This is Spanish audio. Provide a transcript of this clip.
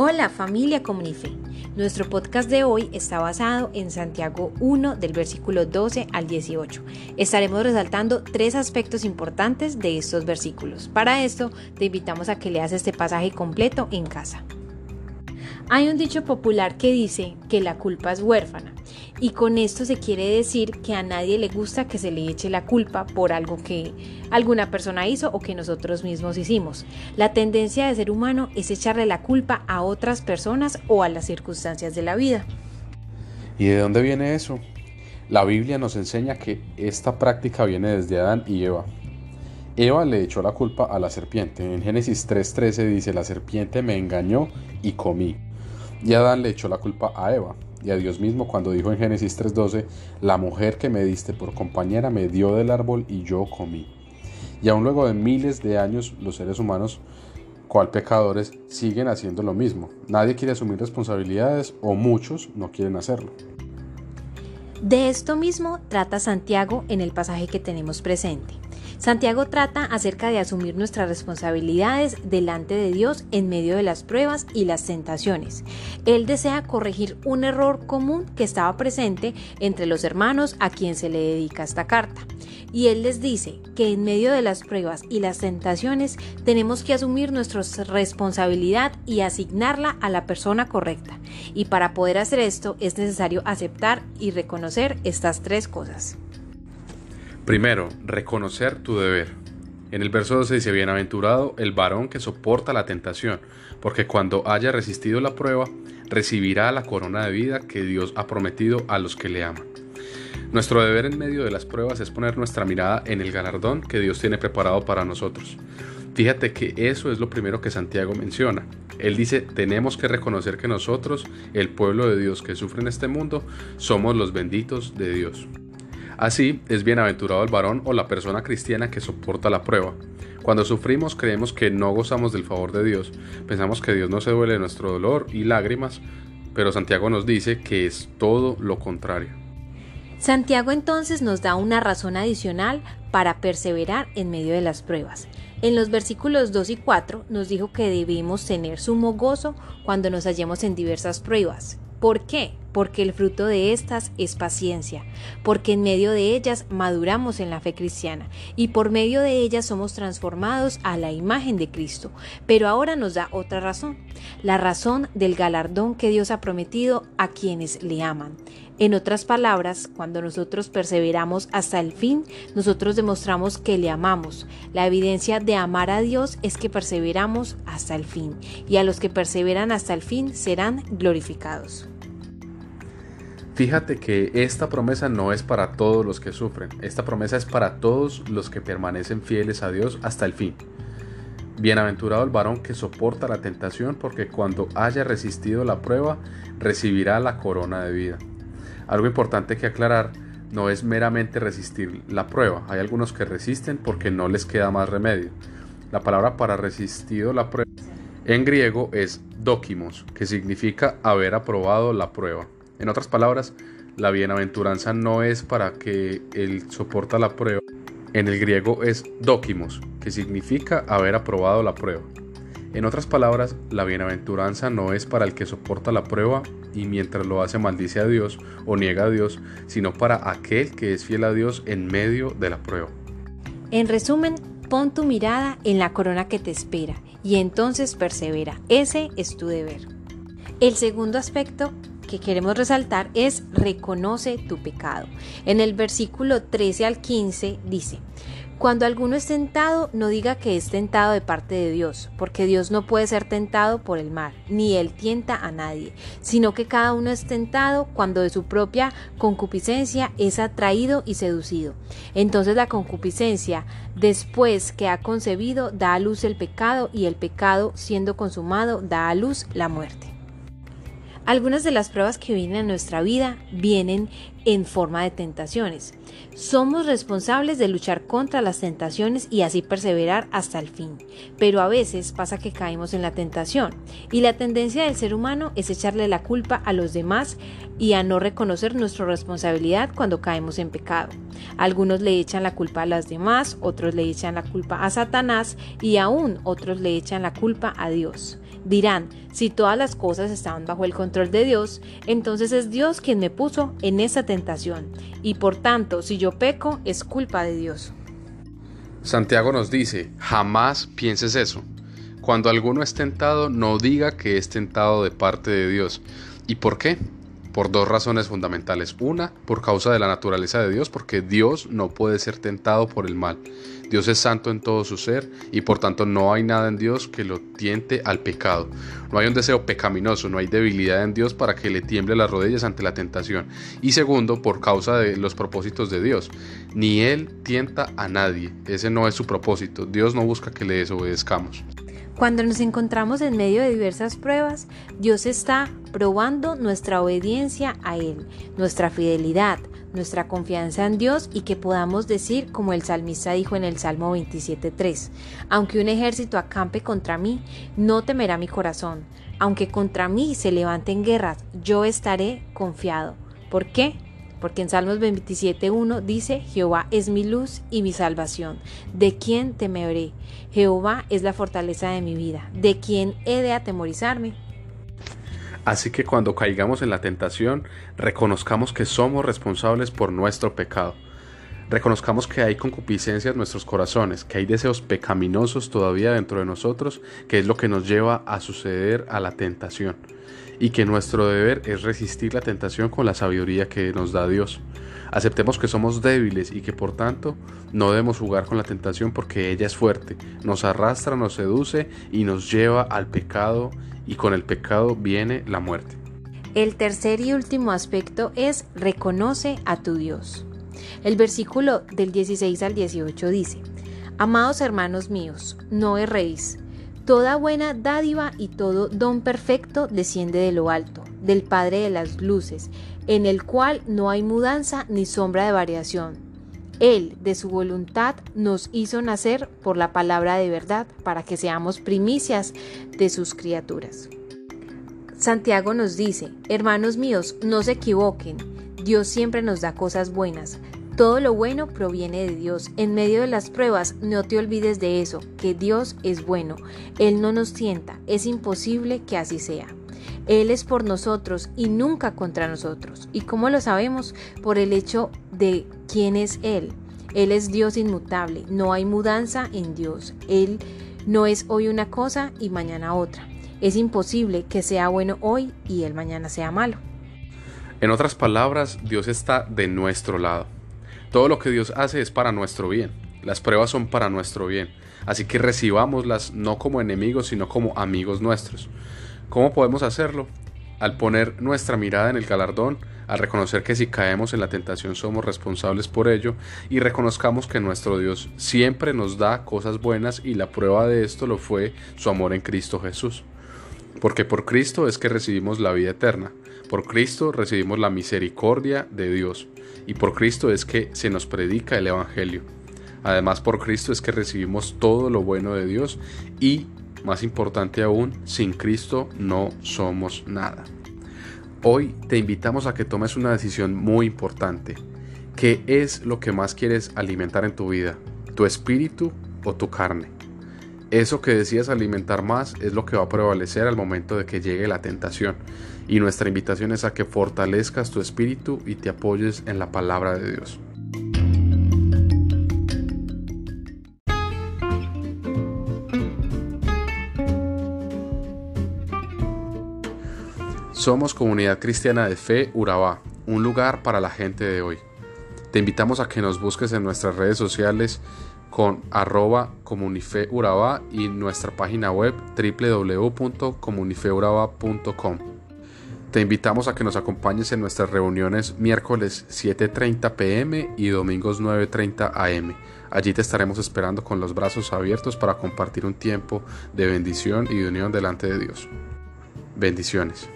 Hola familia Comunife. Nuestro podcast de hoy está basado en Santiago 1 del versículo 12 al 18. Estaremos resaltando tres aspectos importantes de estos versículos. Para esto te invitamos a que leas este pasaje completo en casa. Hay un dicho popular que dice que la culpa es huérfana y con esto se quiere decir que a nadie le gusta que se le eche la culpa por algo que alguna persona hizo o que nosotros mismos hicimos. La tendencia de ser humano es echarle la culpa a otras personas o a las circunstancias de la vida. ¿Y de dónde viene eso? La Biblia nos enseña que esta práctica viene desde Adán y Eva. Eva le echó la culpa a la serpiente. En Génesis 3:13 dice, la serpiente me engañó y comí. Y Adán le echó la culpa a Eva y a Dios mismo cuando dijo en Génesis 3:12, la mujer que me diste por compañera me dio del árbol y yo comí. Y aún luego de miles de años los seres humanos, cual pecadores, siguen haciendo lo mismo. Nadie quiere asumir responsabilidades o muchos no quieren hacerlo. De esto mismo trata Santiago en el pasaje que tenemos presente. Santiago trata acerca de asumir nuestras responsabilidades delante de Dios en medio de las pruebas y las tentaciones. Él desea corregir un error común que estaba presente entre los hermanos a quien se le dedica esta carta. Y Él les dice que en medio de las pruebas y las tentaciones tenemos que asumir nuestra responsabilidad y asignarla a la persona correcta. Y para poder hacer esto es necesario aceptar y reconocer estas tres cosas. Primero, reconocer tu deber. En el verso 12 dice, Bienaventurado el varón que soporta la tentación, porque cuando haya resistido la prueba, recibirá la corona de vida que Dios ha prometido a los que le aman. Nuestro deber en medio de las pruebas es poner nuestra mirada en el galardón que Dios tiene preparado para nosotros. Fíjate que eso es lo primero que Santiago menciona. Él dice, tenemos que reconocer que nosotros, el pueblo de Dios que sufre en este mundo, somos los benditos de Dios. Así es bienaventurado el varón o la persona cristiana que soporta la prueba. Cuando sufrimos creemos que no gozamos del favor de Dios, pensamos que Dios no se duele de nuestro dolor y lágrimas, pero Santiago nos dice que es todo lo contrario. Santiago entonces nos da una razón adicional para perseverar en medio de las pruebas. En los versículos 2 y 4 nos dijo que debemos tener sumo gozo cuando nos hallemos en diversas pruebas. ¿Por qué? Porque el fruto de estas es paciencia, porque en medio de ellas maduramos en la fe cristiana y por medio de ellas somos transformados a la imagen de Cristo. Pero ahora nos da otra razón, la razón del galardón que Dios ha prometido a quienes le aman. En otras palabras, cuando nosotros perseveramos hasta el fin, nosotros demostramos que le amamos. La evidencia de amar a Dios es que perseveramos hasta el fin, y a los que perseveran hasta el fin serán glorificados. Fíjate que esta promesa no es para todos los que sufren, esta promesa es para todos los que permanecen fieles a Dios hasta el fin. Bienaventurado el varón que soporta la tentación, porque cuando haya resistido la prueba, recibirá la corona de vida. Algo importante que aclarar no es meramente resistir la prueba. Hay algunos que resisten porque no les queda más remedio. La palabra para resistido la prueba en griego es dokimos, que significa haber aprobado la prueba. En otras palabras, la bienaventuranza no es para que él soporta la prueba. En el griego es dokimos, que significa haber aprobado la prueba. En otras palabras, la bienaventuranza no es para el que soporta la prueba y mientras lo hace maldice a Dios o niega a Dios, sino para aquel que es fiel a Dios en medio de la prueba. En resumen, pon tu mirada en la corona que te espera y entonces persevera. Ese es tu deber. El segundo aspecto que queremos resaltar es reconoce tu pecado. En el versículo 13 al 15 dice, cuando alguno es tentado, no diga que es tentado de parte de Dios, porque Dios no puede ser tentado por el mal, ni Él tienta a nadie, sino que cada uno es tentado cuando de su propia concupiscencia es atraído y seducido. Entonces la concupiscencia, después que ha concebido, da a luz el pecado, y el pecado, siendo consumado, da a luz la muerte. Algunas de las pruebas que vienen en nuestra vida vienen en forma de tentaciones. Somos responsables de luchar contra las tentaciones y así perseverar hasta el fin. Pero a veces pasa que caemos en la tentación y la tendencia del ser humano es echarle la culpa a los demás y a no reconocer nuestra responsabilidad cuando caemos en pecado. Algunos le echan la culpa a las demás, otros le echan la culpa a Satanás y aún otros le echan la culpa a Dios. Dirán, si todas las cosas estaban bajo el control de Dios, entonces es Dios quien me puso en esa tentación, y por tanto, si yo peco, es culpa de Dios. Santiago nos dice, jamás pienses eso. Cuando alguno es tentado, no diga que es tentado de parte de Dios. ¿Y por qué? Por dos razones fundamentales. Una, por causa de la naturaleza de Dios, porque Dios no puede ser tentado por el mal. Dios es santo en todo su ser y por tanto no hay nada en Dios que lo tiente al pecado. No hay un deseo pecaminoso, no hay debilidad en Dios para que le tiemble las rodillas ante la tentación. Y segundo, por causa de los propósitos de Dios. Ni Él tienta a nadie, ese no es su propósito. Dios no busca que le desobedezcamos. Cuando nos encontramos en medio de diversas pruebas, Dios está probando nuestra obediencia a Él, nuestra fidelidad, nuestra confianza en Dios y que podamos decir como el salmista dijo en el Salmo 27.3, aunque un ejército acampe contra mí, no temerá mi corazón, aunque contra mí se levanten guerras, yo estaré confiado. ¿Por qué? Porque en Salmos 27.1 dice, Jehová es mi luz y mi salvación. ¿De quién temeré? Jehová es la fortaleza de mi vida. ¿De quién he de atemorizarme? Así que cuando caigamos en la tentación, reconozcamos que somos responsables por nuestro pecado. Reconozcamos que hay concupiscencia en nuestros corazones, que hay deseos pecaminosos todavía dentro de nosotros, que es lo que nos lleva a suceder a la tentación y que nuestro deber es resistir la tentación con la sabiduría que nos da Dios. Aceptemos que somos débiles y que por tanto no debemos jugar con la tentación porque ella es fuerte, nos arrastra, nos seduce y nos lleva al pecado y con el pecado viene la muerte. El tercer y último aspecto es reconoce a tu Dios. El versículo del 16 al 18 dice, Amados hermanos míos, no erréis Toda buena dádiva y todo don perfecto desciende de lo alto, del Padre de las Luces, en el cual no hay mudanza ni sombra de variación. Él, de su voluntad, nos hizo nacer por la palabra de verdad, para que seamos primicias de sus criaturas. Santiago nos dice, hermanos míos, no se equivoquen, Dios siempre nos da cosas buenas, todo lo bueno proviene de Dios. En medio de las pruebas, no te olvides de eso, que Dios es bueno. Él no nos tienta. Es imposible que así sea. Él es por nosotros y nunca contra nosotros. ¿Y cómo lo sabemos? Por el hecho de quién es Él. Él es Dios inmutable. No hay mudanza en Dios. Él no es hoy una cosa y mañana otra. Es imposible que sea bueno hoy y Él mañana sea malo. En otras palabras, Dios está de nuestro lado. Todo lo que Dios hace es para nuestro bien. Las pruebas son para nuestro bien. Así que recibámoslas no como enemigos, sino como amigos nuestros. ¿Cómo podemos hacerlo? Al poner nuestra mirada en el galardón, al reconocer que si caemos en la tentación somos responsables por ello y reconozcamos que nuestro Dios siempre nos da cosas buenas y la prueba de esto lo fue su amor en Cristo Jesús. Porque por Cristo es que recibimos la vida eterna, por Cristo recibimos la misericordia de Dios y por Cristo es que se nos predica el Evangelio. Además por Cristo es que recibimos todo lo bueno de Dios y, más importante aún, sin Cristo no somos nada. Hoy te invitamos a que tomes una decisión muy importante. ¿Qué es lo que más quieres alimentar en tu vida? ¿Tu espíritu o tu carne? Eso que decías alimentar más es lo que va a prevalecer al momento de que llegue la tentación. Y nuestra invitación es a que fortalezcas tu espíritu y te apoyes en la palabra de Dios. Somos Comunidad Cristiana de Fe Urabá, un lugar para la gente de hoy. Te invitamos a que nos busques en nuestras redes sociales con arroba comunifeuraba y nuestra página web www.comunifeuraba.com. Te invitamos a que nos acompañes en nuestras reuniones miércoles 7.30 pm y domingos 9.30 am. Allí te estaremos esperando con los brazos abiertos para compartir un tiempo de bendición y de unión delante de Dios. Bendiciones.